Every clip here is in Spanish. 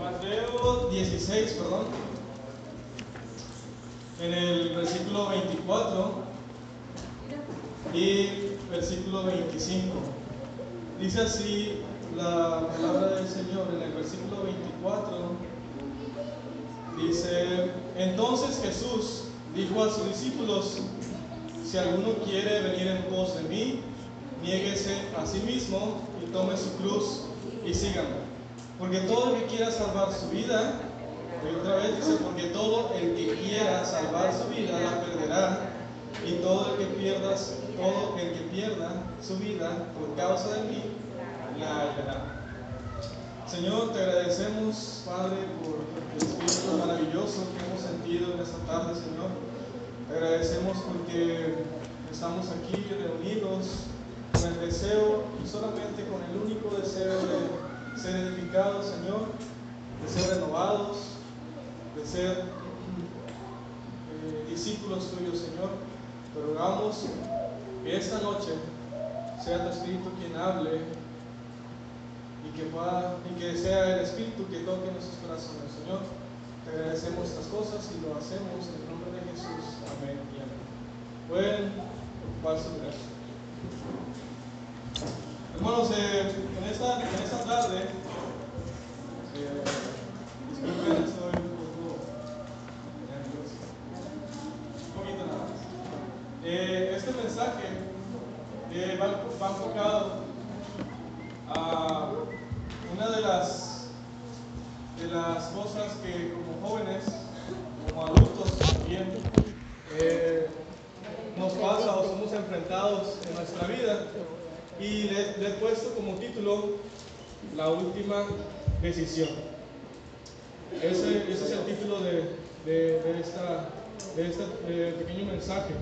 Mateo 16, perdón. En el versículo 24 y versículo 25. Dice así la palabra del Señor en el versículo 24. Dice, entonces Jesús dijo a sus discípulos, si alguno quiere venir en pos de mí, niéguese a sí mismo y tome su cruz y sígame. Porque todo el que quiera salvar su vida, y otra vez dice, porque todo el que quiera salvar su vida la perderá, y todo el que pierda, todo el que pierda su vida por causa de mí, la hallará. Señor, te agradecemos, Padre, por el Espíritu maravilloso que hemos sentido en esta tarde, Señor. Te agradecemos porque estamos aquí reunidos con el deseo y solamente con el único deseo de ser edificados, Señor, de ser renovados, de ser eh, discípulos tuyos, Señor. Te rogamos que esta noche sea tu Espíritu quien hable y que, pueda, y que sea el Espíritu que toque nuestros corazones, Señor. Te agradecemos estas cosas y lo hacemos en el nombre de Jesús. Amén y amén. Pueden ocupar su lugar. Hermanos, eh, en, esta, en esta tarde, eh, disculpen, estoy un poco nervioso. Un poquito nada más. Eh, este mensaje eh, va, va enfocado a una de las, de las cosas que como jóvenes, como adultos también, eh, nos pasa o somos enfrentados en nuestra vida. Y le, le he puesto como título La última decisión. Ese, es el título de, esta, de este pequeño mensaje.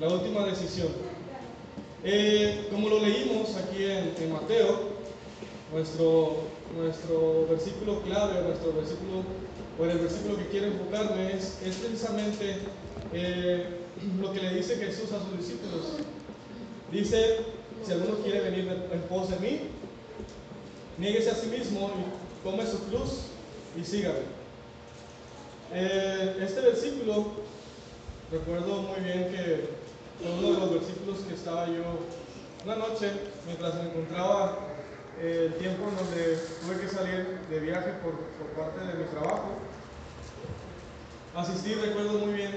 La última decisión. Eh, como lo leímos aquí en, Mateo, nuestro, nuestro versículo clave, nuestro versículo, o el versículo que quiero enfocarme es, es precisamente eh, lo que le dice Jesús a sus discípulos. Dice, si alguno quiere venir en pos de mí, niéguese a sí mismo y tome su cruz y sígame. Eh, este versículo, recuerdo muy bien que fue uno de los versículos que estaba yo una noche, mientras me encontraba eh, el tiempo en donde tuve que salir de viaje por, por parte de mi trabajo. Asistí, recuerdo muy bien,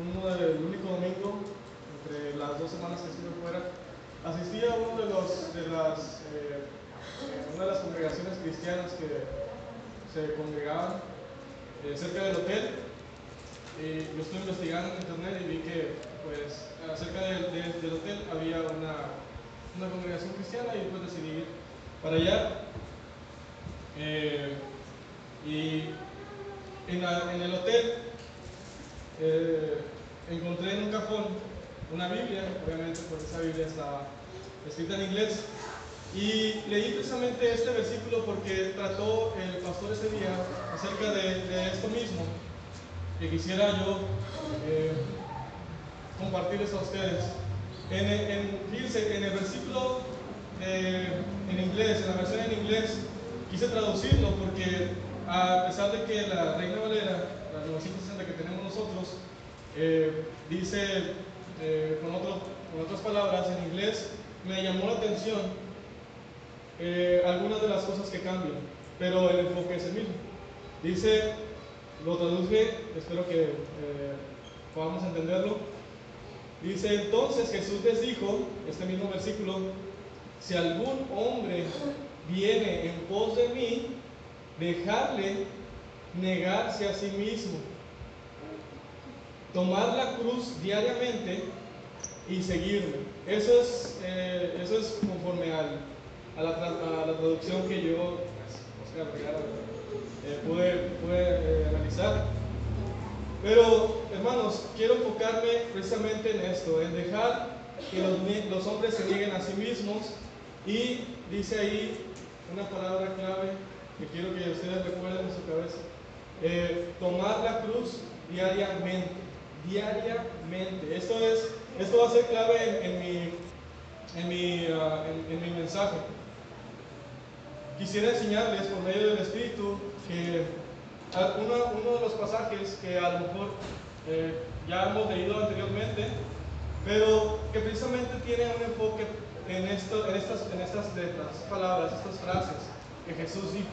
uno del único domingo, entre las dos semanas que estuve fuera, asistí a uno de los, de las, eh, una de las congregaciones cristianas que se congregaban eh, cerca del hotel. Y yo estuve investigando en internet y vi que pues, cerca del, del, hotel había una, una, congregación cristiana y pues decidí ir para allá. Eh, y en, en, el hotel eh, encontré en un cajón una Biblia, obviamente porque esa Biblia estaba escrita en inglés. Y leí precisamente este versículo porque trató el pastor ese día acerca de, de esto mismo, que quisiera yo eh, compartirles a ustedes. En, en, fíjense, en el versículo de, en inglés, en la versión en inglés, quise traducirlo porque a pesar de que la Reina Valera, la 960 que tenemos nosotros, eh, dice eh, con, otro, con otras palabras en inglés, me llamó la atención eh, algunas de las cosas que cambian, pero el enfoque es el mismo. Dice, lo traduje, espero que eh, podamos entenderlo. Dice, entonces Jesús les dijo, este mismo versículo, si algún hombre viene en pos de mí, dejarle negarse a sí mismo, tomar la cruz diariamente y seguirme. Eso es, eh, eso es conforme al, a, la, a, la, traducción que yo eh, pude, pude eh. Pero, hermanos, quiero enfocarme precisamente en esto, en dejar que los, hombres se nieguen a sí mismos y dice ahí una palabra clave que quiero que ustedes recuerden en su cabeza. Eh, tomar la cruz diariamente, diariamente. Esto, es, esto va a ser clave en mi, en, mi, uh, en, en mi mensaje. Quisiera enseñarles por medio del Espíritu que uno, de los pasajes que a lo mejor eh, ya hemos leído anteriormente, pero que precisamente tiene un enfoque en, estas, letras, palabras, estas frases que Jesús dijo.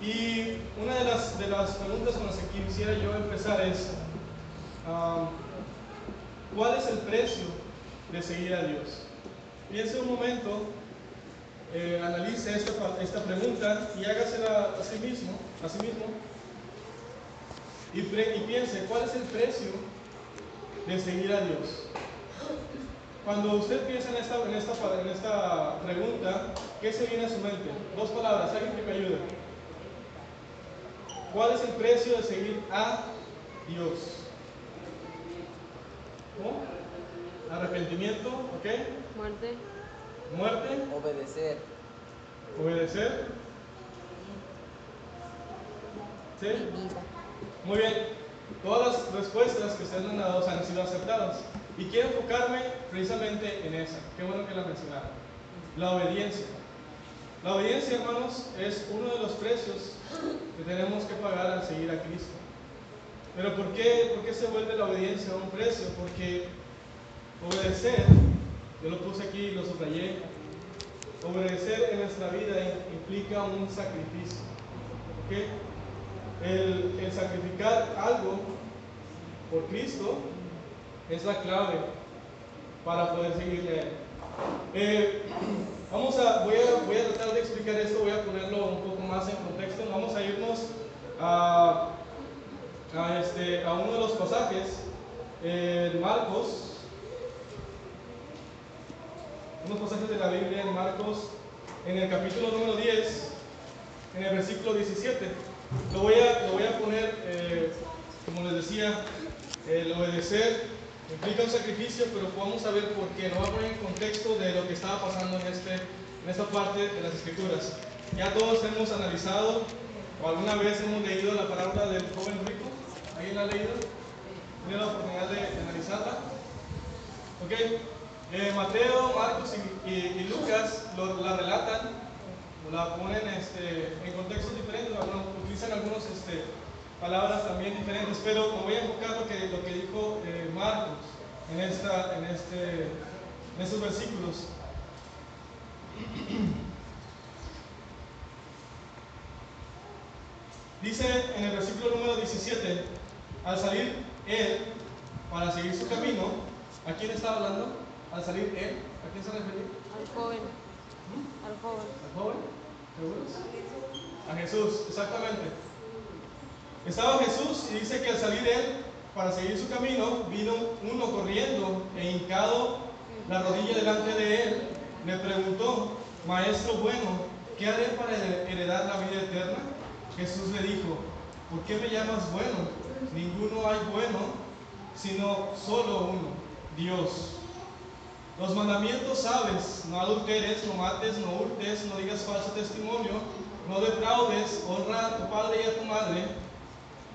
Y una de las, de las preguntas con las que quisiera yo empezar es, um, ¿cuál es el precio de seguir a Dios? Piense un momento, eh, analice esta, esta, pregunta y hágasela a sí mismo, a sí mismo y, y piense, ¿cuál es el precio de seguir a Dios? Cuando usted piensa en esta, en esta, en esta pregunta, ¿qué se viene a su mente? Dos palabras, alguien que me ayude. ¿Cuál es el precio de seguir a Dios? ¿Cómo? Arrepentimiento, ¿ok? Muerte. Muerte. Obedecer. Obedecer. ¿Sí? Muy bien. Todas las respuestas que ustedes han dado han sido aceptadas. Y quiero enfocarme precisamente en esa. Qué bueno que la mencionaron. La obediencia. La obediencia, hermanos, es uno de los precios que tenemos que pagar al seguir a Cristo. Pero ¿por qué, ¿por qué se vuelve la obediencia un precio? Porque obedecer, yo lo puse aquí, lo subrayé, obedecer en nuestra vida implica un sacrificio. ¿okay? El, sacrificar algo por Cristo es la clave para poder seguirle a. Eh, vamos a, voy, a, voy a tratar de explicar esto, voy a ponerlo un poco más en contexto. Vamos a irnos a, a, este, a uno de los pasajes, eh, Marcos, unos pasajes de la Biblia en Marcos, en el capítulo número 10, en el versículo 17. Lo voy a, lo voy a poner, eh, como les decía, el obedecer implica un sacrificio, pero vamos a ver por qué. Lo voy a poner en contexto de lo que estaba pasando en, este, en esta parte de las escrituras. Ya todos hemos analizado o alguna vez hemos leído la parábola del joven rico. ¿Alguien la ha leído? ¿Tiene la oportunidad de analizarla? ¿Ok? Eh, Mateo, Marcos y, Lucas la relatan, la ponen este, en contextos diferentes, utilizan algunas este, palabras también diferentes, pero me voy a enfocar lo que, dijo eh, Marcos en, este, en estos versículos. Dice en el versículo número 17, al salir él para seguir su camino, ¿a quién está hablando? Al salir él, ¿a quién se refiere? Al joven. ¿Mm? Al joven. ¿Al joven? ¿Seguros? A Jesús, exactamente. Estaba Jesús y dice que al salir él para seguir su camino, vino uno corriendo e hincado la rodilla delante de él, le preguntó, Maestro bueno, ¿qué haré para heredar la vida eterna? Jesús le dijo, ¿por qué me llamas bueno? Ninguno hay bueno, sino solo uno, Dios. Los mandamientos sabes, no adulteres, no mates, no hurtes, no digas falso testimonio, no defraudes, honra a tu padre y a tu madre.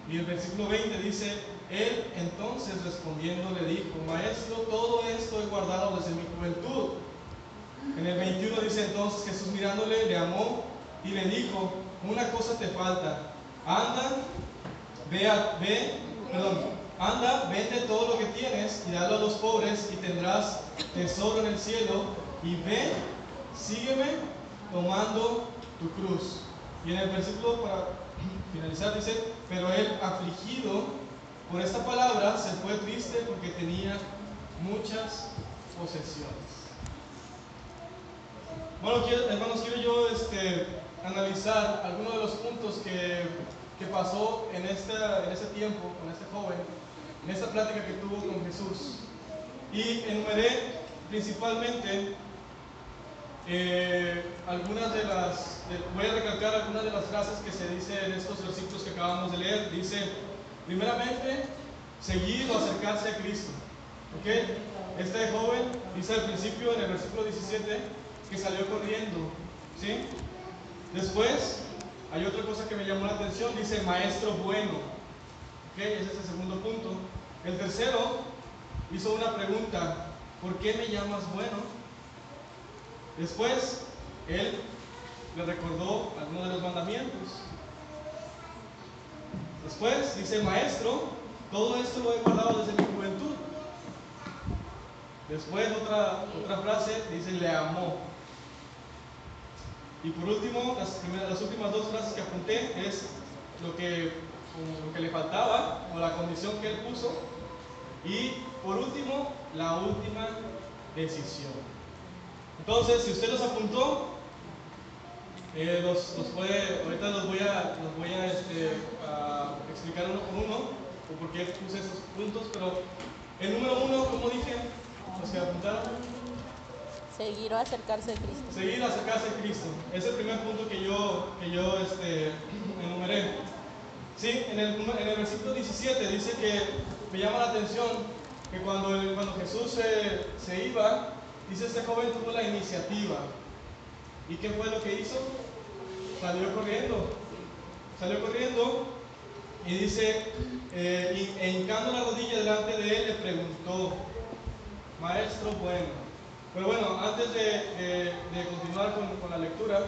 Y el versículo 20 dice, él entonces respondiendo le dijo, maestro, todo esto he guardado desde mi juventud. En el 21 dice entonces Jesús mirándole le amó y le dijo, una cosa te falta, anda, ve, a, ve, perdón, Anda, vende todo lo que tienes y dalo a los pobres y tendrás tesoro en el cielo. Y ve, sígueme tomando tu cruz. Y en el versículo para finalizar dice, pero él afligido por esta palabra se fue triste porque tenía muchas posesiones. Bueno, hermanos, quiero yo este, analizar algunos de los puntos que, que pasó en, esta, en ese tiempo con este joven en esta plática que tuvo con Jesús. Y enumeré principalmente eh, algunas de las, voy a recalcar algunas de las frases que se dice en estos versículos que acabamos de leer. Dice, primeramente, seguir o acercarse a Cristo. ¿Ok? Este joven dice al principio, en el versículo 17, que salió corriendo. ¿Sí? Después, hay otra cosa que me llamó la atención, dice, maestro bueno. Ese es el segundo punto. El tercero hizo una pregunta, ¿por qué me llamas bueno? Después, él le recordó algunos de los mandamientos. Después dice, maestro, todo esto lo he guardado desde mi juventud. Después otra, otra frase dice, le amó. Y por último, las, las últimas dos frases que apunté es lo que, lo que le faltaba o la condición que él puso. Y por último, la última decisión. Entonces, si usted los apuntó, eh, los, los, puede, ahorita los voy a, los voy a, este, a, explicar uno por uno, o por qué puse esos puntos, pero el número uno, como dije, los que apuntaron. Seguir o acercarse a Cristo. Seguir o acercarse a Cristo. Es el primer punto que yo, que yo este, enumeré. Sí, en el, en el versículo 17 dice que me llama la atención que cuando, cuando Jesús se, se iba, dice este joven tuvo la iniciativa. ¿Y qué fue lo que hizo? Salió corriendo. Salió corriendo y dice, eh, e hincando la rodilla delante de él, le preguntó, maestro bueno. Pero bueno, antes de, de, de continuar con, con, la lectura,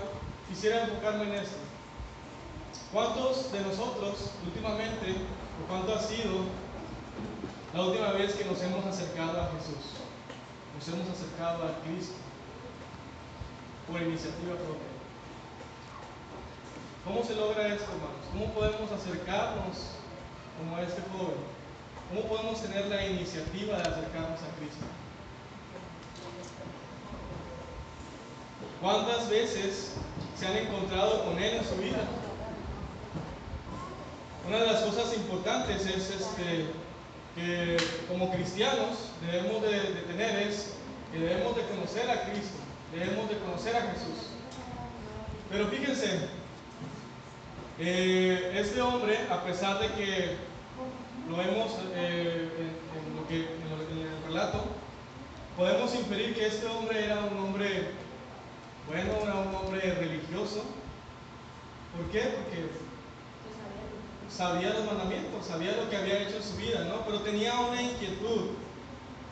quisiera enfocarme en esto. ¿Cuántos de nosotros últimamente, o cuánto ha sido la última vez que nos hemos acercado a Jesús? Nos hemos acercado a Cristo por iniciativa propia. ¿Cómo se logra esto, hermanos? ¿Cómo podemos acercarnos como a este joven? ¿Cómo podemos tener la iniciativa de acercarnos a Cristo? ¿Cuántas veces se han encontrado con Él en su vida? Una de las cosas importantes es este, que como cristianos debemos de, tener es que debemos de conocer a Cristo, debemos de conocer a Jesús. Pero fíjense, eh, este hombre, a pesar de que lo vemos eh, en, lo que, en, en, el relato, podemos inferir que este hombre era un hombre, bueno, era un hombre religioso. ¿Por qué? Porque sabía los mandamientos, sabía lo que había hecho en su vida, ¿no? Pero tenía una inquietud,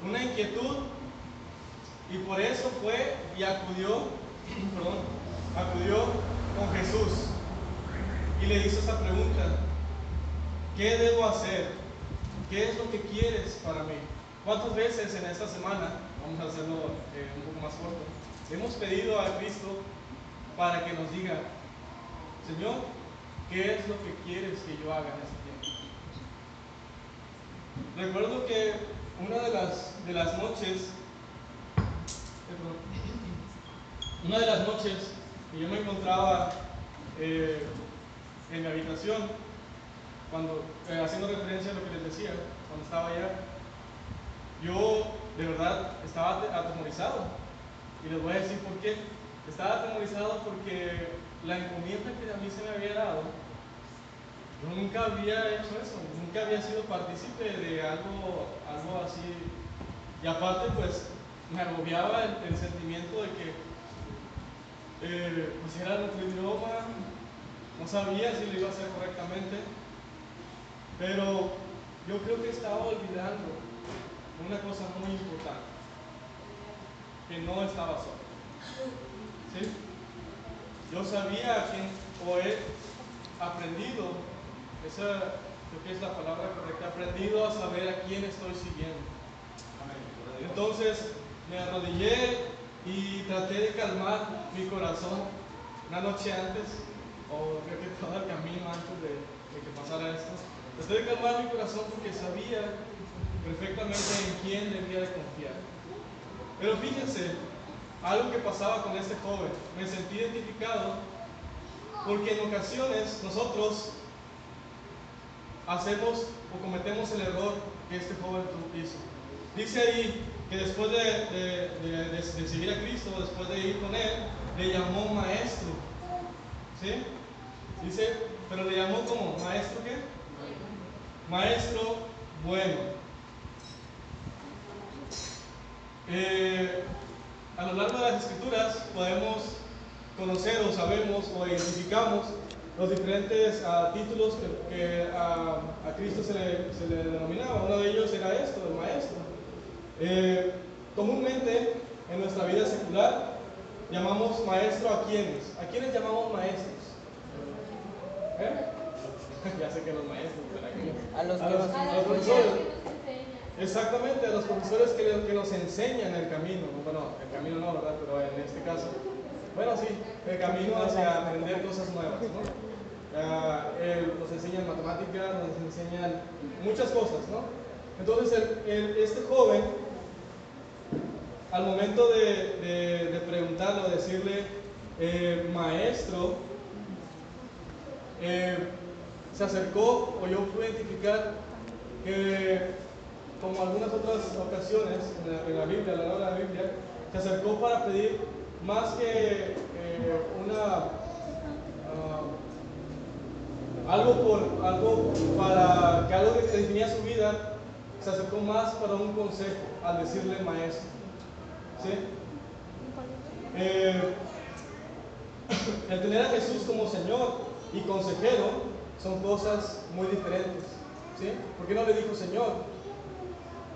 una inquietud y por eso fue y acudió, perdón, acudió con Jesús y le hizo esa pregunta, ¿qué debo hacer? ¿Qué es lo que quieres para mí? ¿Cuántas veces en esta semana, vamos a hacerlo eh, un poco más corto, hemos pedido a Cristo para que nos diga, Señor, ¿qué es lo que quieres que yo haga en este tiempo? Recuerdo que una de las, de las noches, una de las noches que yo me encontraba eh, en mi habitación, cuando, eh, haciendo referencia a lo que les decía, cuando estaba allá, yo de verdad estaba atemorizado. Y les voy a decir por qué. Estaba atemorizado porque la encomienda que a mí se me había dado, yo nunca había hecho eso, nunca había sido partícipe de algo, algo así. Y aparte, pues, me agobiaba el, sentimiento de que, eh, pues, era nuestro idioma, no sabía si lo iba a hacer correctamente, pero yo creo que estaba olvidando una cosa muy importante, que no estaba solo. ¿Sí? Yo sabía quién, o he aprendido, esa creo que es la palabra correcta, aprendido a saber a quién estoy siguiendo. Entonces me arrodillé y traté de calmar mi corazón una noche antes, o creo que todo el camino antes de, de que pasara esto. Traté de calmar mi corazón porque sabía perfectamente en quién debía de confiar. Pero fíjense, algo que pasaba con este joven, me sentí identificado porque en ocasiones nosotros hacemos o cometemos el error que este joven hizo. Dice ahí que después de, de, seguir a Cristo, después de ir con él, le llamó maestro. ¿Sí? Dice, pero le llamó como maestro qué? Maestro bueno. Eh, a lo largo de las escrituras podemos conocer o sabemos o identificamos los diferentes uh, títulos que, que a, a, Cristo se le, se le, denominaba. Uno de ellos era esto, el maestro. Eh, comúnmente en nuestra vida secular llamamos maestro a quiénes? ¿A quiénes llamamos maestros? ¿Eh? ya sé que los maestros, pero ¿a? A los A que los, nos a los profesores. Exactamente, a los profesores que, le- que nos enseñan el camino. Bueno, el camino no, ¿verdad? Pero en este caso, bueno, sí, el camino hacia aprender cosas nuevas, ¿no? Él- nos enseñan matemáticas, nos enseñan muchas cosas, ¿no? Entonces, este joven, al momento de, de, de preguntarle o decirle, eh, maestro, eh, se acercó o yo pude identificar que como algunas otras ocasiones en la, la Biblia, a lo largo de la Biblia, se acercó para pedir más que eh, una ah, algo por algo para que algo que definía su vida, se acercó más para un consejo al decirle maestro. ¿Sí? Eh, el tener a Jesús como Señor y consejero son cosas muy diferentes. ¿Sí? ¿Por qué no le dijo Señor?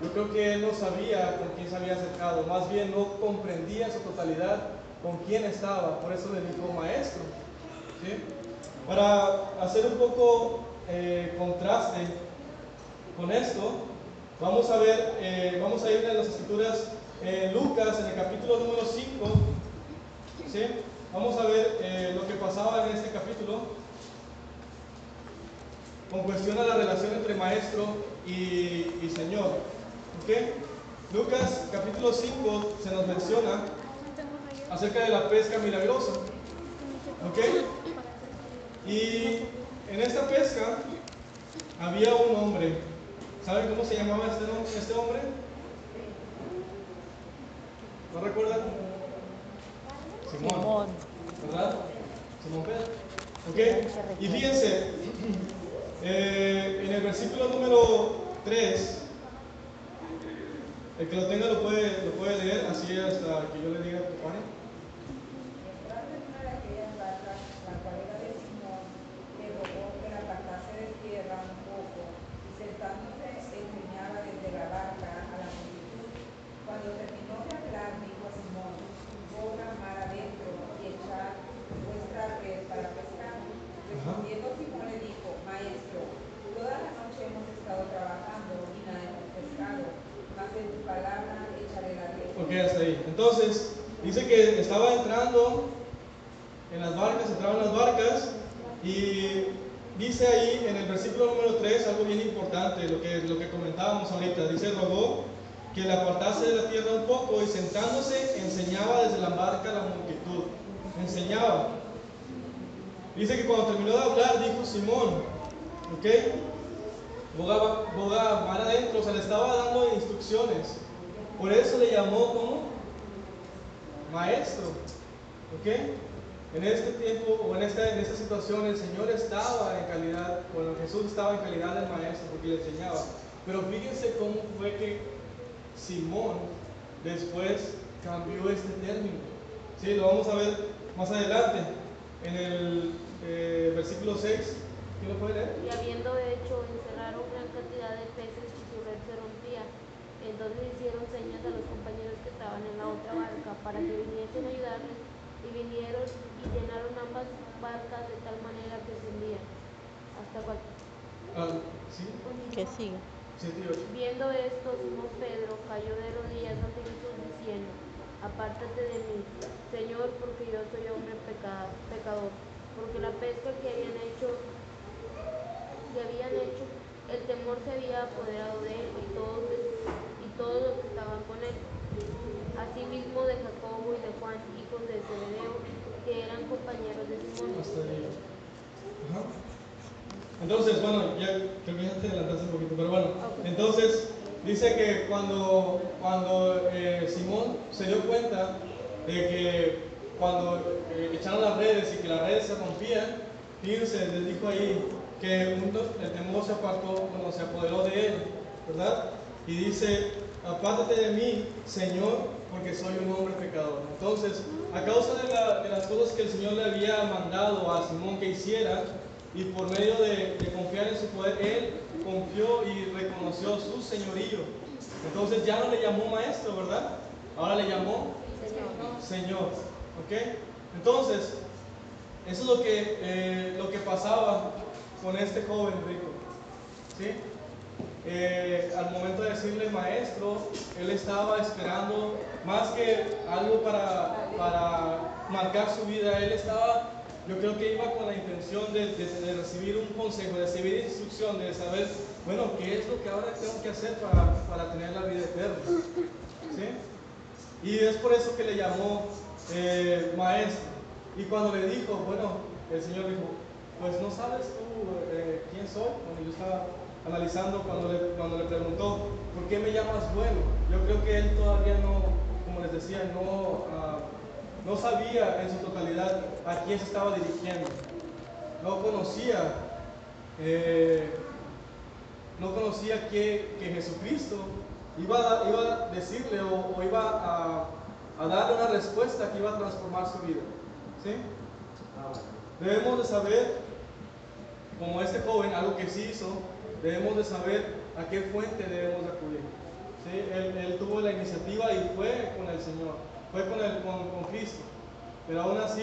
Yo creo que él no sabía con quién se había acercado, más bien no comprendía en su totalidad con quién estaba, por eso le dijo maestro. ¿sí? Para hacer un poco eh, contraste con esto, vamos a ver, eh, vamos a ir a las escrituras en Lucas, en el capítulo número 5, ¿sí? vamos a ver eh, lo que pasaba en este capítulo con cuestión a la relación entre maestro y, señor. ¿Ok? Lucas capítulo 5 se nos menciona acerca de la pesca milagrosa. ¿Ok? Y en esta pesca había un hombre. ¿Saben cómo se llamaba este, este hombre? ¿No recuerdan? Simón. Simón. ¿verdad? Simón Pedro. ¿Ok? Y fíjense, eh, en el versículo número 3, el que lo tenga lo puede, lo puede leer así hasta que yo le diga tu pane. Entrando en una de aquellas barcas, la cual era de Simón, le rogó que la apartase de tierra un poco, y sentándose enseñaba desde la barca a la multitud. Cuando terminó de hablar, dijo a Simón, boga mar adentro y echad vuestra red para pescar. Respondiendo Simón le dijo, maestro, toda la noche hemos estado trabajando y nada hemos pescado, mas en tu palabra echaré la red. Ok, hasta ahí. Entonces, dice que estaba entrando en las barcas, entraban las barcas, y dice ahí en el versículo número 3 algo bien importante, lo que, lo que comentábamos ahorita. Dice, rogó que le apartase de la tierra un poco y sentándose enseñaba desde la barca a la multitud. Enseñaba. Dice que cuando terminó de hablar dijo Simón, ¿ok? Boga, boga mar adentro, o sea, le estaba dando instrucciones. Por eso le llamó como maestro. ¿Ok? En este tiempo o en esta, en esta situación el Señor estaba en calidad, bueno, Jesús estaba en calidad de maestro porque le enseñaba. Pero fíjense cómo fue que Simón después cambió este término. Sí, lo vamos a ver más adelante en el eh, versículo 6. ¿Quién lo puede leer? Y habiendo hecho una gran cantidad de peces y su red se rompía, entonces hicieron señas a los compañeros que estaban en la otra barca para que viniesen a ayudarles, y vinieron y llenaron ambas barcas de tal manera que se hundían. Hasta cual. Ah, ¿Sí? Que sigue. 7 y 8. Viendo esto, Simón Pedro cayó de rodillas ante Jesús diciendo, apártate de mí, Señor, porque yo soy hombre peca- pecador, porque la pesca que habían hecho, que habían hecho, el temor se había apoderado de él y todos, todos los que estaban con él. Asimismo de Jacobo y de Juan, hijos de Zebedeo, que eran compañeros de Simón. Ajá. Entonces, bueno, ya creo que ya te adelantaste un poquito, pero bueno. Entonces, dice que cuando, cuando eh, Simón se dio cuenta de que cuando eh, echaron las redes y que las redes se rompían, fíjense, les dijo ahí que un- el temor se apartó, bueno, se apoderó de él, ¿verdad? Y dice, apártate de mí, Señor, porque soy un hombre pecador. Entonces, a causa de, la- de las cosas que el Señor le había mandado a Simón que hiciera, y por medio de, confiar en su poder, él confió y reconoció su señorío. Entonces ya no le llamó maestro, ¿verdad? Ahora le llamó Señor. Señor. ¿Ok? Entonces, eso es lo que, eh, lo que pasaba con este joven rico. ¿Sí? Eh, al momento de decirle maestro, él estaba esperando más que algo para, para marcar su vida, él estaba, yo creo que iba con la intención de, de- recibir un consejo, de recibir instrucción, de saber, bueno, qué es lo que ahora tengo que hacer para, para tener la vida eterna. ¿Sí? Y es por eso que le llamó eh, maestro. Y cuando le dijo, bueno, el Señor dijo, pues no sabes tú eh, quién soy. Cuando yo estaba analizando, cuando le, cuando le preguntó, ¿por qué me llamas bueno? Yo creo que él todavía no, como les decía, no, ah, no sabía en su totalidad a quién se estaba dirigiendo. No conocía, eh, no conocía que, que Jesucristo iba a, iba a decirle o, o iba a, a darle una respuesta que iba a transformar su vida. ¿Sí? Debemos de saber, como este joven, algo que sí hizo, debemos de saber a qué fuente debemos de acudir. ¿Sí? Él, tuvo la iniciativa y fue con el Señor, fue con, el, con, con Cristo. Pero aún así,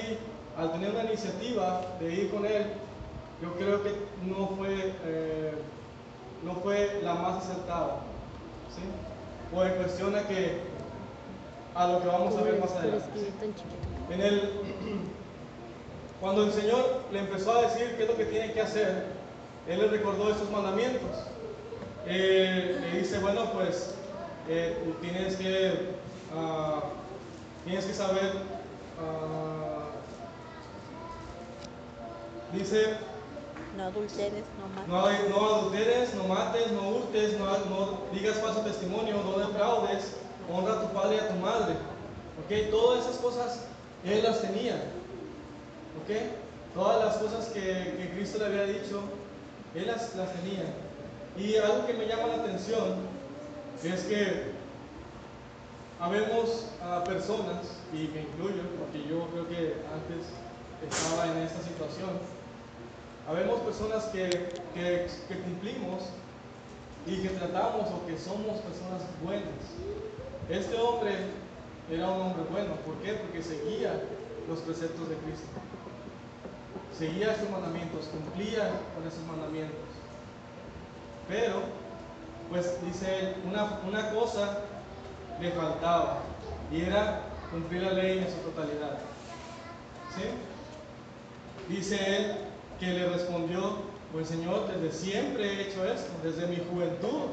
al tener una iniciativa de ir con Él, yo creo que no fue, eh, no fue la más acertada. ¿sí? O en a que a lo que vamos a ver más adelante. En el, cuando el Señor le empezó a decir qué es lo que tiene que hacer, Él le recordó estos mandamientos. Eh, le dice, bueno, pues eh, tienes, que, ah, tienes que saber, ah, dice, No adulteres, no más. no, no adulteres, no mates, no hurtes, no, no digas falso testimonio, no defraudes, honra a tu padre y a tu madre. ¿Ok? Todas esas cosas él las tenía. ¿Ok? Todas las cosas que, que Cristo le había dicho, él las, las tenía. Y algo que me llama la atención es que habemos a personas, y me incluyo, porque yo creo que antes estaba en esta situación, Habemos personas que, que, que cumplimos y que tratamos o que somos personas buenas. Este hombre era un hombre bueno. ¿Por qué? Porque seguía los preceptos de Cristo. Seguía sus mandamientos, cumplía con esos mandamientos. Pero, pues dice él, una, una cosa le faltaba y era cumplir la ley en su totalidad. ¿Sí? Dice él que le respondió, pues Señor, desde siempre he hecho esto, desde mi juventud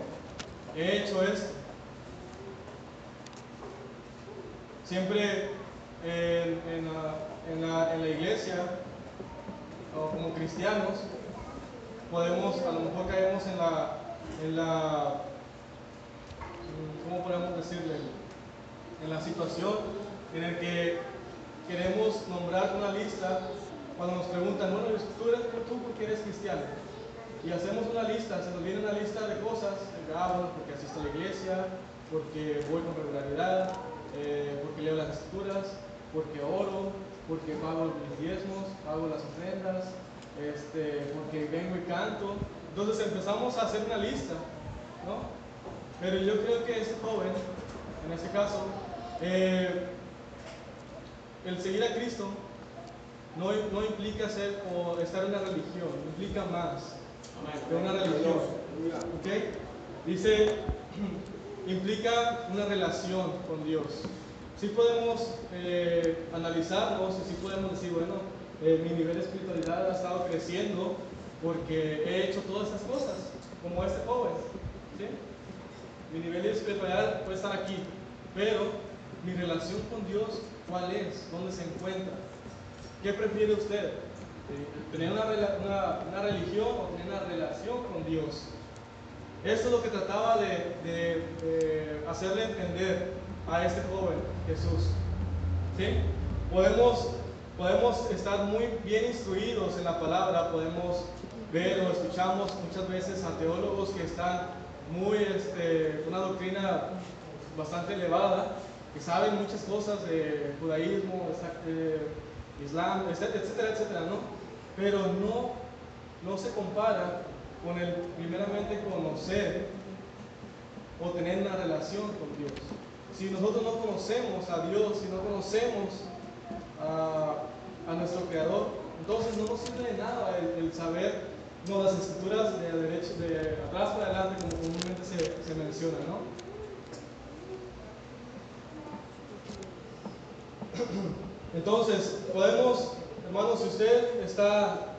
he hecho esto. Siempre en, en la, en la- en la iglesia, o como cristianos, podemos, a lo mejor caemos en la, en la, ¿cómo podemos decirle? En la situación en la que queremos nombrar una lista cuando nos preguntan, bueno, ¿tú, eres, tú por qué eres cristiano? Y hacemos una lista, se nos viene una lista de cosas, de, ah, bueno, porque asisto a la iglesia, porque voy con regularidad, eh, porque leo las escrituras, porque oro, porque pago mis diezmos, pago las ofrendas, este, porque vengo y canto. Entonces empezamos a hacer una lista, ¿no? Pero yo creo que este joven, en este caso, eh, el seguir a Cristo no, no implica ser o estar en una religión, implica más de una religión. ¿Ok? Dice, implica una relación con Dios. Sí podemos eh, analizarnos y sí podemos decir, bueno, eh, mi nivel de espiritualidad ha estado creciendo porque he hecho todas esas cosas, como este joven. Mi nivel de espiritualidad puede estar aquí, pero mi relación con Dios, ¿cuál es? ¿Dónde se encuentra? ¿Qué prefiere usted? Eh, ¿Tener una, una- religión o tener una relación con Dios? Esto es lo que trataba de hacerle entender a este joven Jesús. ¿Sí? Podemos, podemos estar muy bien instruidos en la palabra, podemos ver o escuchamos muchas veces a teólogos que están muy, este, una doctrina bastante elevada, que saben muchas cosas de judaísmo, eh, islam, etcétera, etcétera, ¿no? Pero no, no se compara con el primeramente conocer o tener una relación con Dios. Si nosotros no conocemos a Dios, si no conocemos a, nuestro Creador, entonces no nos sirve de nada el, el saber no, las escrituras de, derecho, de atrás para adelante, como comúnmente se, se menciona, ¿no? Entonces, podemos, hermanos, si usted está,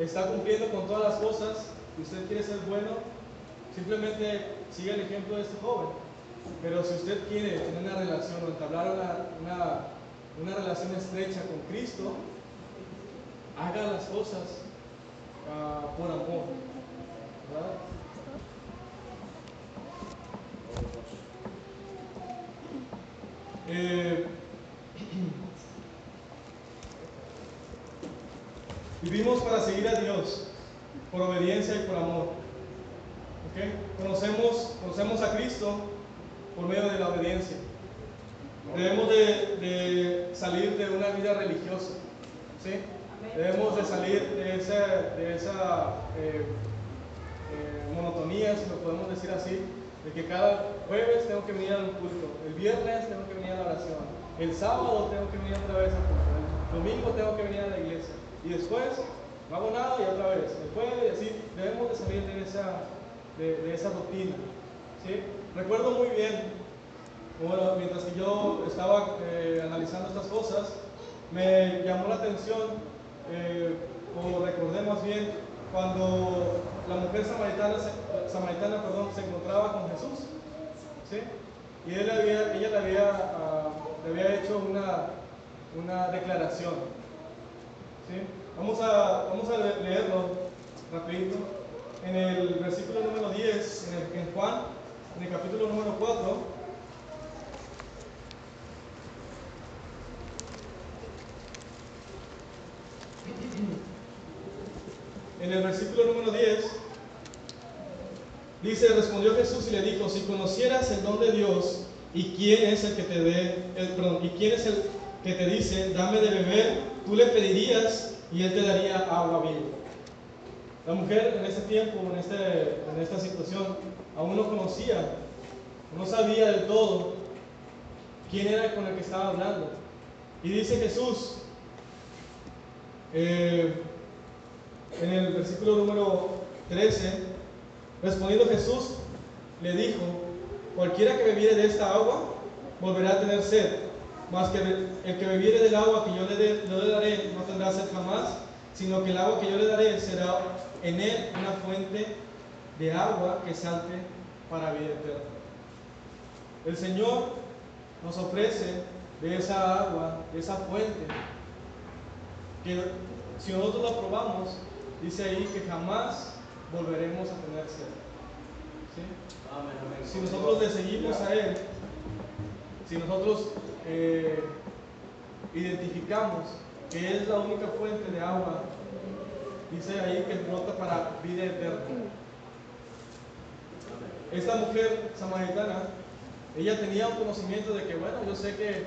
está cumpliendo con todas las cosas y usted quiere ser bueno, simplemente siga el ejemplo de este joven. Pero si usted quiere tener una relación o entablar una, una, relación estrecha con Cristo, haga las cosas ah, por amor. ¿verdad? Eh, vivimos para seguir a Dios por obediencia y por amor. ¿ok? Conocemos, conocemos a Cristo por medio de la obediencia. Debemos de, de salir de una vida religiosa. ¿sí? Debemos de salir de esa, de esa eh, eh, monotonía, si lo podemos decir así, de que cada jueves tengo que venir al culto, el viernes tengo que venir a la oración, el sábado tengo que venir otra vez al culto, el domingo tengo que venir a la iglesia y después no hago nada y otra vez, el jueves y así, debemos de salir de esa, de, de esa rutina. ¿sí? Recuerdo muy bien, bueno, mientras que yo estaba eh, analizando estas cosas, me llamó la atención, eh, o recordé más bien, cuando la mujer samaritana, se- encontraba con Jesús. ¿sí? Y él había, ella le había, ah, le había hecho una, una declaración. ¿sí? Vamos, a, vamos a le- leerlo rapidito. En el versículo número 10, en, el- en Juan, en el capítulo número 4, en el versículo número 10, dice, respondió Jesús y le dijo, si conocieras el don de Dios y quién es el que te dice, dame de beber, tú le pedirías y él te daría agua viva. La mujer en este tiempo, en esta situación, aún no conocía, no sabía del todo quién era con el que estaba hablando. Y dice Jesús, eh, en el versículo número 13, respondiendo Jesús, le dijo, cualquiera que bebiere de esta agua, volverá a tener sed, mas que el que bebiere del agua que yo le, dé- yo le daré no tendrá sed jamás, sino que el agua que yo le daré será en él una fuente de agua que salte para vida eterna. El Señor nos ofrece de esa agua, de esa fuente, que si nosotros la probamos, dice ahí que jamás volveremos a tener sed. ¿sí? Si nosotros le seguimos a Él, si nosotros eh, identificamos que es la única fuente de agua, dice ahí que brota para vida eterna. Esta mujer samaritana, ella tenía un conocimiento de que, bueno, yo sé que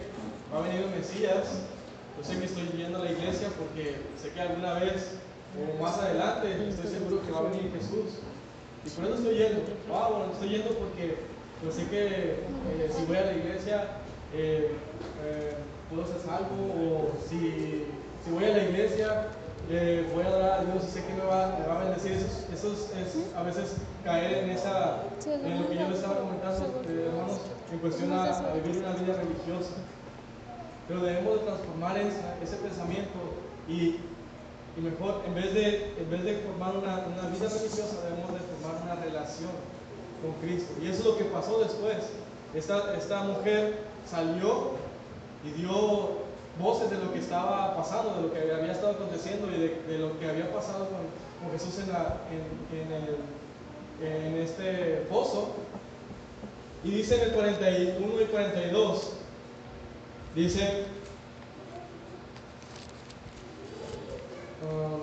va a venir el Mesías, yo sé que estoy yendo a la iglesia porque sé que alguna vez o más adelante estoy seguro que va a venir Jesús. Y por eso estoy yendo. Ah, bueno, estoy yendo porque yo sé que eh, si voy a la iglesia eh, eh, puedo ser salvo o si, si voy a la iglesia voy a adorar a Dios y sé que me va, me va a bendecir. Eso, es, eso es, es a veces caer en, esa, en lo que yo les estaba comentando, eh, hermanos, en cuestión a, a vivir una vida religiosa. Pero debemos de transformar esa- ese pensamiento y, y mejor, en vez, de, en vez de formar una, una vida religiosa, debemos de formar una relación con Cristo. Y eso es lo que pasó después. Esta, esta mujer salió y dio voces de lo que estaba pasando, de lo que había estado aconteciendo y de, de lo que había pasado con, con Jesús en, la- en- en el- en este pozo. Y dice en el 41 y 42, dice, ah,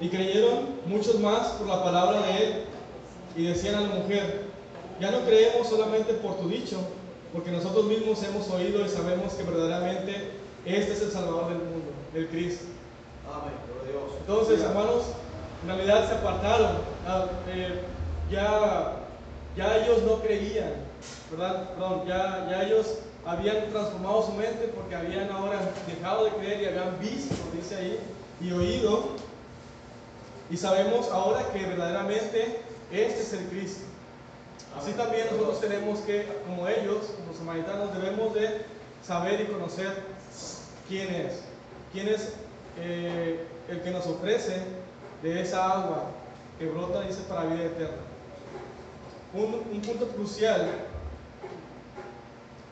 y creyeron muchos más por la palabra de él y decían a la mujer, ya no creemos solamente por tu dicho, porque nosotros mismos hemos oído y sabemos que verdaderamente este es el Salvador del mundo, el Cristo. Amén, Dios. Entonces, hermanos, en realidad se apartaron. Ah, eh, ya, ya ellos no creían, ¿verdad? Perdón, ya, ya ellos habían transformado su mente porque habían ahora dejado de creer y habían visto, dice ahí, y oído. Y sabemos ahora que verdaderamente este es el Cristo. Así también nosotros tenemos que, como ellos, como samaritanos, debemos de saber y conocer quién es. Quién es eh, el que nos ofrece de esa agua que brota, dice, para vida eterna. Un, un punto crucial,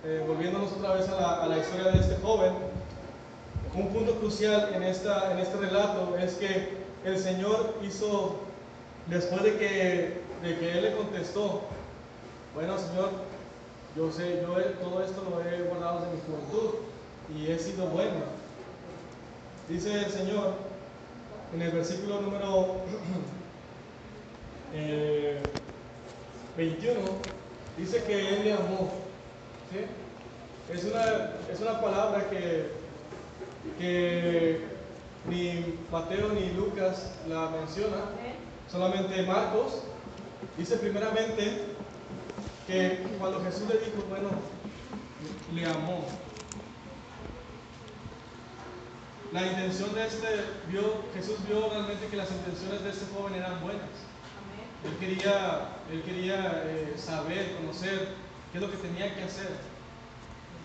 eh, volviéndonos otra vez a la, a la historia de este joven, un punto crucial en, esta, en este relato es que el Señor hizo, después de que, de que Él le contestó, bueno Señor, yo sé, yo todo esto lo he guardado desde mi juventud y he sido bueno. Dice el Señor en el versículo número eh, 21, dice que Él le amó. Es, una, es una palabra que, que ni Mateo ni Lucas la menciona, solamente Marcos. Dice primeramente que cuando Jesús le dijo, bueno, le amó. La intención de este, vio, Jesús vio realmente que las intenciones de este joven eran buenas. Él quería, él quería eh, saber, conocer qué es lo que tenía que hacer.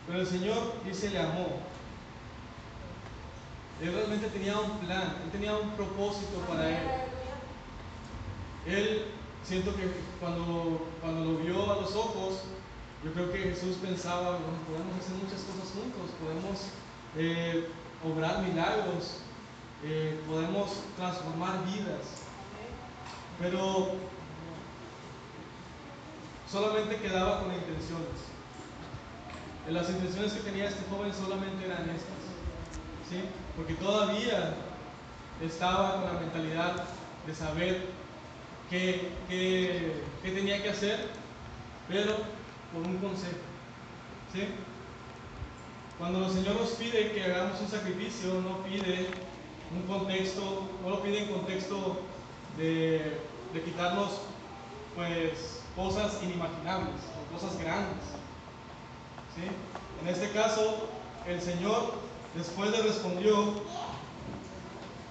Pero el Señor dice, le amó. Él realmente tenía un plan, él tenía un propósito para él. Él, siento que cuando, cuando lo vio a los ojos, yo creo que Jesús pensaba, bueno, podemos hacer muchas cosas juntos, podemos eh, obrar milagros, eh, podemos transformar vidas. Pero solamente quedaba con intenciones. Las intenciones que tenía este joven solamente eran estas. ¿sí? Porque todavía estaba con la mentalidad de saber qué, qué- qué tenía que hacer, pero por un consejo. ¿sí? Cuando el Señor nos pide que hagamos un sacrificio, no pide un contexto, no lo pide en contexto de, quitarnos pues cosas inimaginables o cosas grandes. ¿sí? En este caso, el Señor después le respondió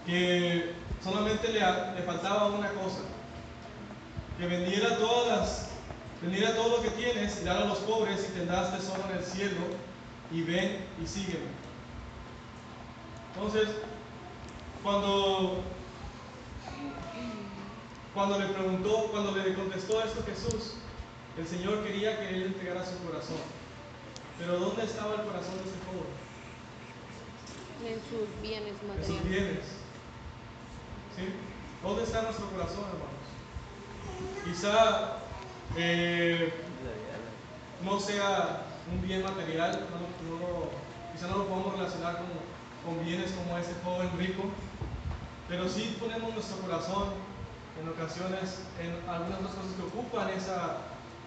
que solamente le, faltaba una cosa, que vendiera todas vendiera todo lo que tienes y dar a los pobres y tendrás tesoro en el cielo y ven y sígueme. Entonces, cuando cuando le preguntó, cuando le contestó esto Jesús, el Señor quería que él entregara su corazón. Pero ¿dónde estaba el corazón de ese joven? En sus bienes En sus materiales. bienes. ¿Sí? ¿Dónde está nuestro corazón, hermanos? Quizá eh, no sea un bien material, no, no- quizá no lo podamos relacionar con, con bienes como este joven rico, pero sí ponemos nuestro corazón en ocasiones en algunas otras cosas que ocupan esa,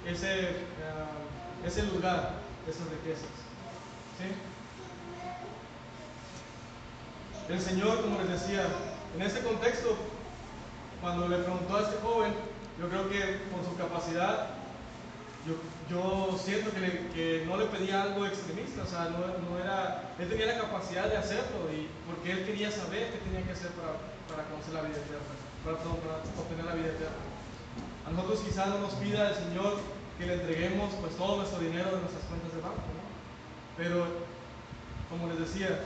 ese, ah, ese lugar, esas riquezas. ¿sí? El Señor, como les decía, en este contexto, cuando le preguntó a este joven, yo creo que por su capacidad, yo, siento que, no le pedía algo extremista, o sea, no, era, él tenía la capacidad de hacerlo, y porque él quería saber qué tenía que hacer para, para conocer la vida eterna, para, obtener la vida eterna. A nosotros quizás no nos pida el Señor que le entreguemos pues todo nuestro dinero de nuestras cuentas de banco, ¿no? Pero, como les decía,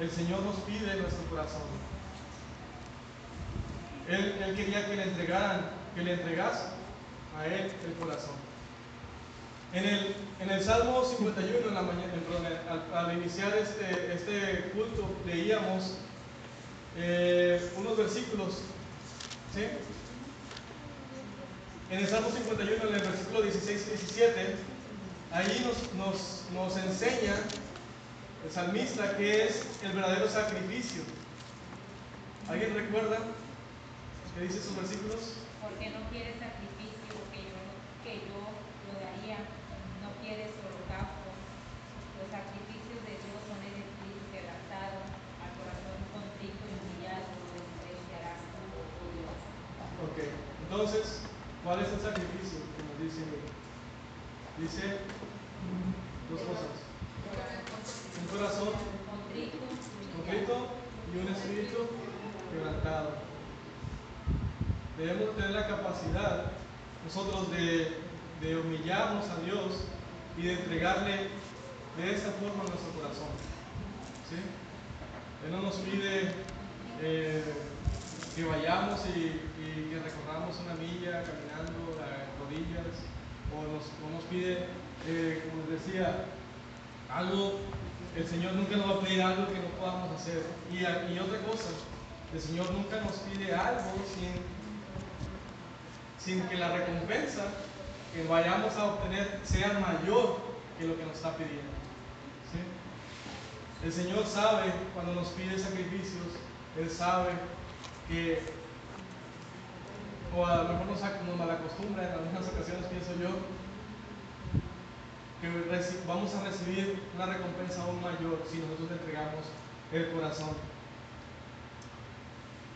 el Señor nos pide nuestro corazón. Él, él quería que le entregaran, que le entregase a Él el corazón. En el, en el Salmo 51, en la mañana, al, iniciar este, este culto, leíamos eh, unos versículos. ¿sí? En el Salmo 51, en el versículo 16 y 17, ahí nos, nos, nos enseña el salmista que es el verdadero sacrificio. ¿Alguien recuerda qué dice sus versículos? porque no quieres sacrificio que yo, que yo lo daría, no quieres holocausto. Los sacrificios de Dios son el espíritu quebrantado, al corazón contrito y humillado lo despreciarás tú, oh Dios. Ok, entonces, ¿cuál es el sacrificio que nos dice? Dice dos cosas. un corazón contrito, y un espíritu quebrantado. Debemos tener la capacidad nosotros de, de humillarnos a Dios y de entregarle de esa forma nuestro corazón. ¿sí? Él no nos pide eh, que vayamos y, una caminando a rodillas, o nos, pide, eh, como les decía, algo, el Señor nunca nos va a pedir algo que no podamos hacer. Y, y otra cosa, el Señor nunca nos pide algo sin, sin que la recompensa que vayamos a obtener sea mayor que lo que nos está pidiendo. El Señor sabe cuando nos pide sacrificios, Él sabe que, o a lo mejor nos, nos malacostumbra en algunas ocasiones, pienso yo, que vamos a recibir una recompensa aún mayor si nosotros le entregamos el corazón.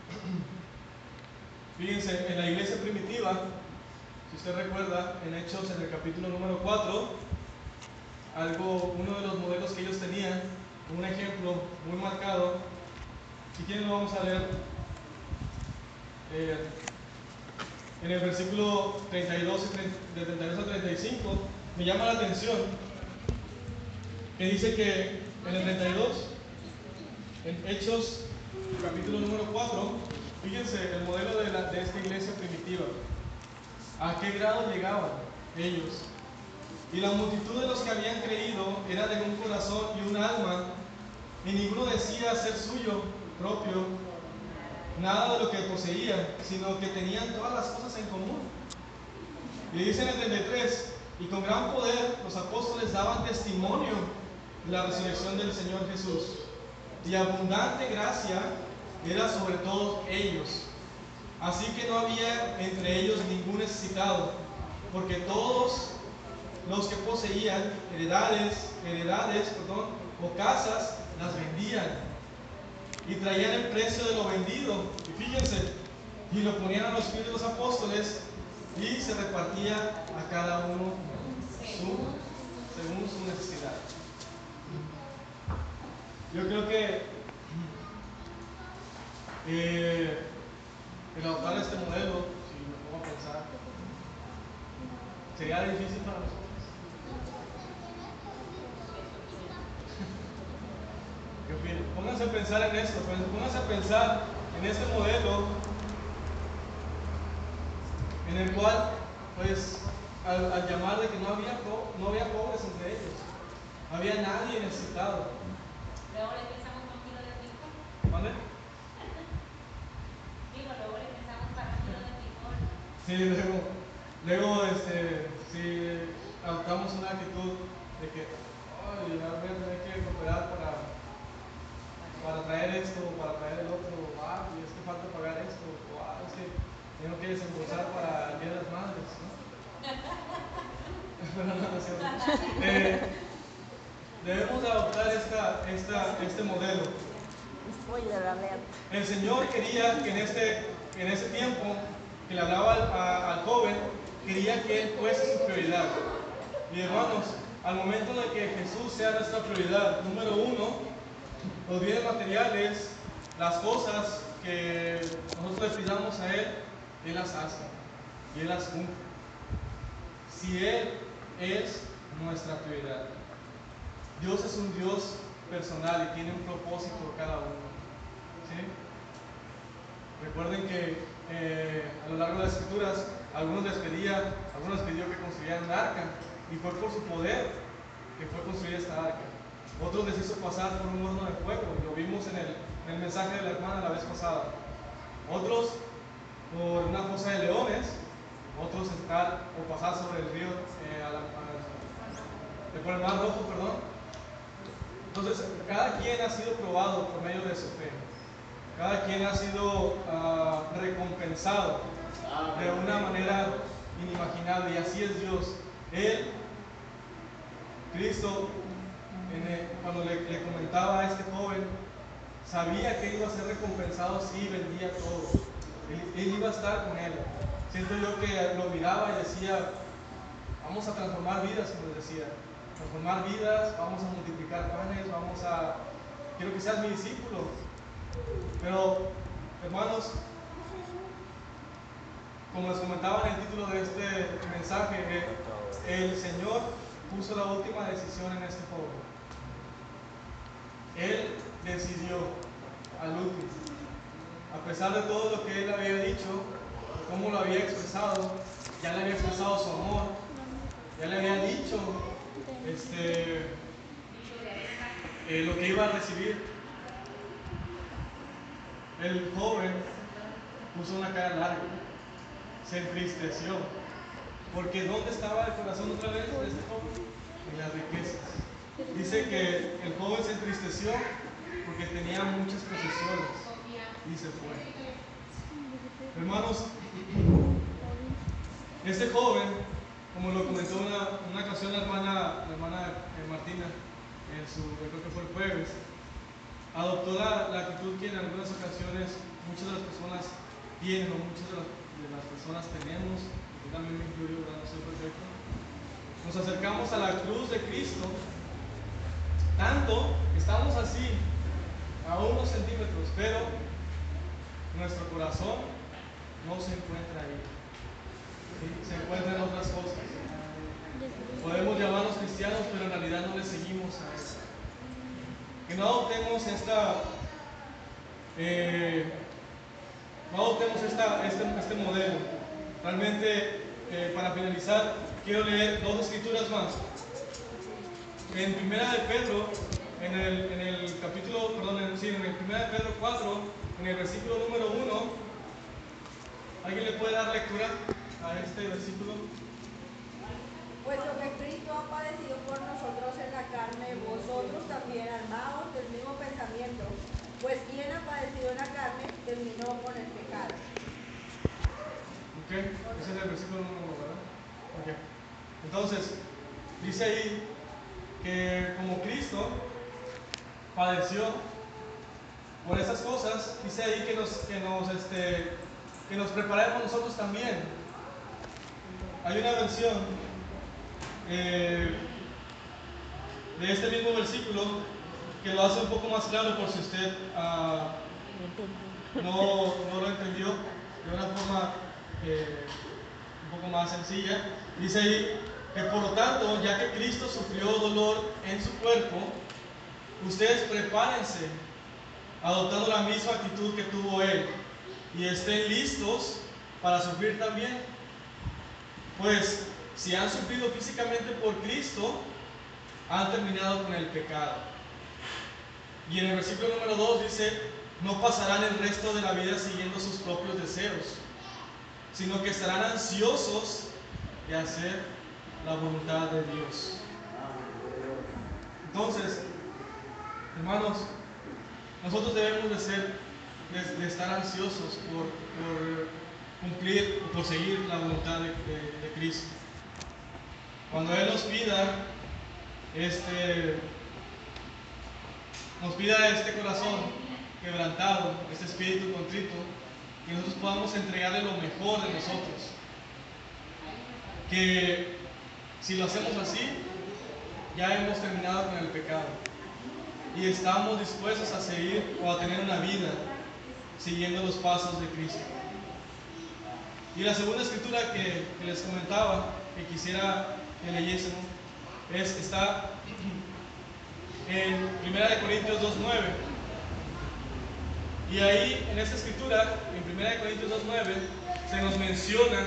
Fíjense, en la iglesia primitiva, si usted recuerda, en Hechos, en el capítulo número 4, algo, uno de los modelos que ellos tenían, un ejemplo muy marcado, si quieren lo vamos a leer eh, en el versículo 32, y 30 de 32 al 35, me llama la atención que dice que en el 32, en Hechos, capítulo número 4, fíjense el modelo de, de esta iglesia primitiva. ¿A qué grado llegaban ellos? Y la multitud de los que habían creído era de un corazón y un alma, y ninguno decía ser suyo propio nada de lo que poseía, sino que tenían todas las cosas en común. Y dice en el 33, y con gran poder los apóstoles daban testimonio de la resurrección del Señor Jesús. Y abundante gracia era sobre todos ellos. Así que no había entre ellos ningún necesitado, porque todos los que poseían heredades, heredades, perdón, o casas, las vendían y traían el precio de lo vendido. Y fíjense, y lo ponían a los pies de los apóstoles y se repartía a cada uno su- según su necesidad. Yo creo que eh, el adoptar este modelo, si me pongo a pensar, sería difícil para nosotros. ¿Qué opinan? Pónganse a pensar en esto, pues, pónganse a pensar en este modelo en el cual, pues, al, al llamar de que no había, no había pobres entre ellos, no había nadie necesitado. luego le pensamos con kilo de frijol, ¿Vale? digo, luego le pensamos para un kilo de frijol, Sí, luego, luego este, si adoptamos una actitud de que, ay, a tener que cooperar para, para traer esto, para traer el otro, ah, y es que falta pagar esto, o ah, es que tengo que desembolsar para el Día de las Madres, ¿no? No, no. Eh, debemos de adoptar esta, esta, este modelo. El Señor quería que en este, en ese tiempo que le hablaba al, a- al joven, quería que Él fuese su prioridad. Y hermanos, al momento en el que Jesús sea nuestra prioridad, número uno, los bienes materiales, las cosas que nosotros le pidamos a Él, Él las hace y Él las cumple. Si Él es nuestra prioridad. Dios es un Dios personal y tiene un propósito cada uno. Recuerden que eh, a lo largo de las escrituras, algunos les pedía, algunos les pidió que construyeran un arca, y fue por su poder que fue construida esta arca. Otros les hizo pasar por un horno de fuego, lo vimos en el, en el mensaje de la hermana la vez pasada. Otros por una fosa de leones, otros estar o pasar sobre el río, eh, a la- rojo, perdón. Entonces, cada quien ha sido probado por medio de su fe. Cada quien ha sido ah, recompensado de una manera inimaginable y así es Dios. Él, Cristo, cuando le, comentaba a este joven, sabía que iba a ser recompensado si vendía todo. Él, iba a estar con él. Siento yo que lo miraba y decía, vamos a transformar vidas, como decía. transformar vidas, vamos a multiplicar panes, vamos a... Quiero que seas mi discípulo. Pero, hermanos, como les comentaba en el título de este mensaje, eh, el Señor puso la última decisión en este joven. Él decidió al último. A pesar de todo lo que él había dicho, cómo lo había expresado, ya le había expresado su amor, ya le había dicho este, eh, lo que iba a recibir. El joven puso una cara larga, se entristeció, porque ¿dónde estaba el corazón otra vez de este joven? En las riquezas. Dice que el joven se entristeció porque tenía muchas posesiones y se fue. Hermanos, este joven, como lo comentó una, una ocasión la hermana, la hermana Martina, en su, yo creo que fue el jueves, adoptó la, actitud que en algunas ocasiones muchas de las personas tienen o muchas de las, personas tenemos, también me incluyo, ¿verdad? no soy. Nos acercamos a la cruz de Cristo, tanto estamos así, a unos centímetros, pero nuestro corazón no se encuentra ahí. Se encuentra en otras cosas. Podemos llamarnos cristianos, pero en realidad no le seguimos a eso. Que no adoptemos esta, eh, no adoptemos esta, este, este modelo. Realmente, eh, para finalizar, quiero leer dos escrituras más. En Primera de Pedro, en el, en el capítulo, perdón, en, sí, en el Primera de Pedro 4, en el versículo número 1, ¿alguien le puede dar lectura a este versículo? Puesto que Cristo ha padecido por nosotros en la carne, vosotros también armados del mismo pensamiento, pues quien ha padecido en la carne terminó con el pecado. Ok, ese es el versículo número 1, ¿verdad? Ok. Entonces, dice ahí que como Cristo padeció por esas cosas, dice ahí que nos, que nos, este, que nos preparemos nosotros también. Hay una versión eh, de este mismo versículo que lo hace un poco más claro por si usted ah, no, no lo entendió de una forma eh, un poco más sencilla. Dice ahí que por lo tanto, ya que Cristo sufrió dolor en su cuerpo, ustedes prepárense adoptando la misma actitud que tuvo Él y estén listos para sufrir también. Pues si han sufrido físicamente por Cristo, han terminado con el pecado. Y en el versículo número 2 dice, no pasarán el resto de la vida siguiendo sus propios deseos, sino que estarán ansiosos de hacer la voluntad de Dios. Entonces, hermanos, nosotros debemos de ser, de, estar ansiosos por, cumplir, por seguir la voluntad de, de- de Cristo. Cuando Él nos pida, este, nos pida este corazón quebrantado, este espíritu contrito, que nosotros podamos entregarle lo mejor de nosotros. Que si lo hacemos así, ya hemos terminado con el pecado y estamos dispuestos a seguir o a tener una vida siguiendo los pasos de Cristo. Y la segunda escritura que, les comentaba, que quisiera que leyésemos, es, está en 1 Corintios 2.9. Y ahí, en esta escritura, en 1 Corintios 2.9, se nos mencionan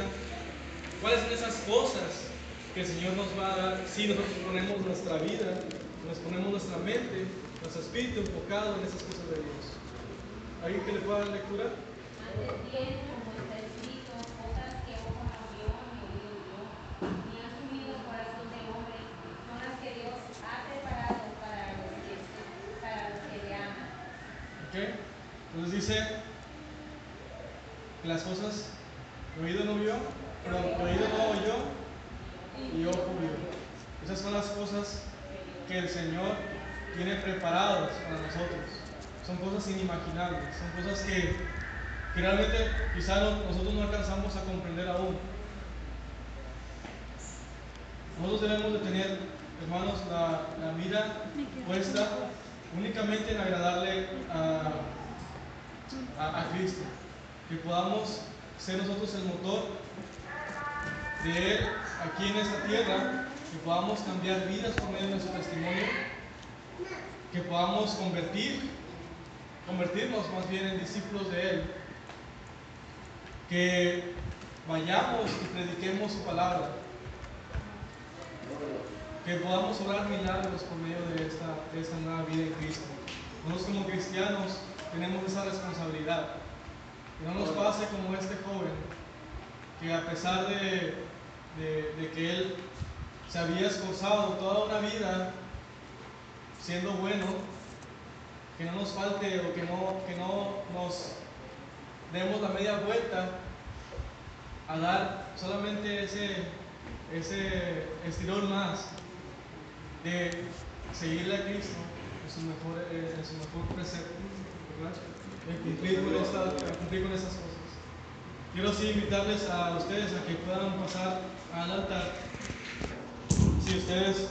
cuáles son esas cosas que el Señor nos va a dar si nosotros ponemos nuestra vida, nos ponemos nuestra mente, nuestro espíritu enfocado en esas cosas de Dios. ¿Alguien que le pueda dar lectura? Entonces dice que las cosas oído no vio, que oído no oyó y vio. Esas son las cosas que el Señor tiene preparadas para nosotros. Son cosas inimaginables, son cosas que, realmente quizá no- nosotros no alcanzamos a comprender aún. Nosotros debemos de tener hermanos, la, la puesta únicamente en agradarle a, a, a Cristo. Que podamos ser nosotros el motor de Él aquí en esta tierra, que podamos cambiar vidas por medio de nuestro testimonio, que podamos convertir, convertirnos más bien en discípulos de Él, que vayamos y prediquemos su palabra, que podamos obrar milagros por medio de esta, de esta nueva vida en Cristo. Nosotros como cristianos tenemos esa responsabilidad. Que no nos pase como este joven, que a pesar de, de- que él se había esforzado toda una vida siendo bueno, que no nos falte o que no, que no nos demos la media vuelta a dar solamente ese, ese estirón más de seguirle a Cristo en su mejor, eh, en su mejor precepto, ¿verdad? De cumplir con, esta- cumplir con esas cosas. Quiero así invitarles a ustedes a que puedan pasar altar. Si ustedes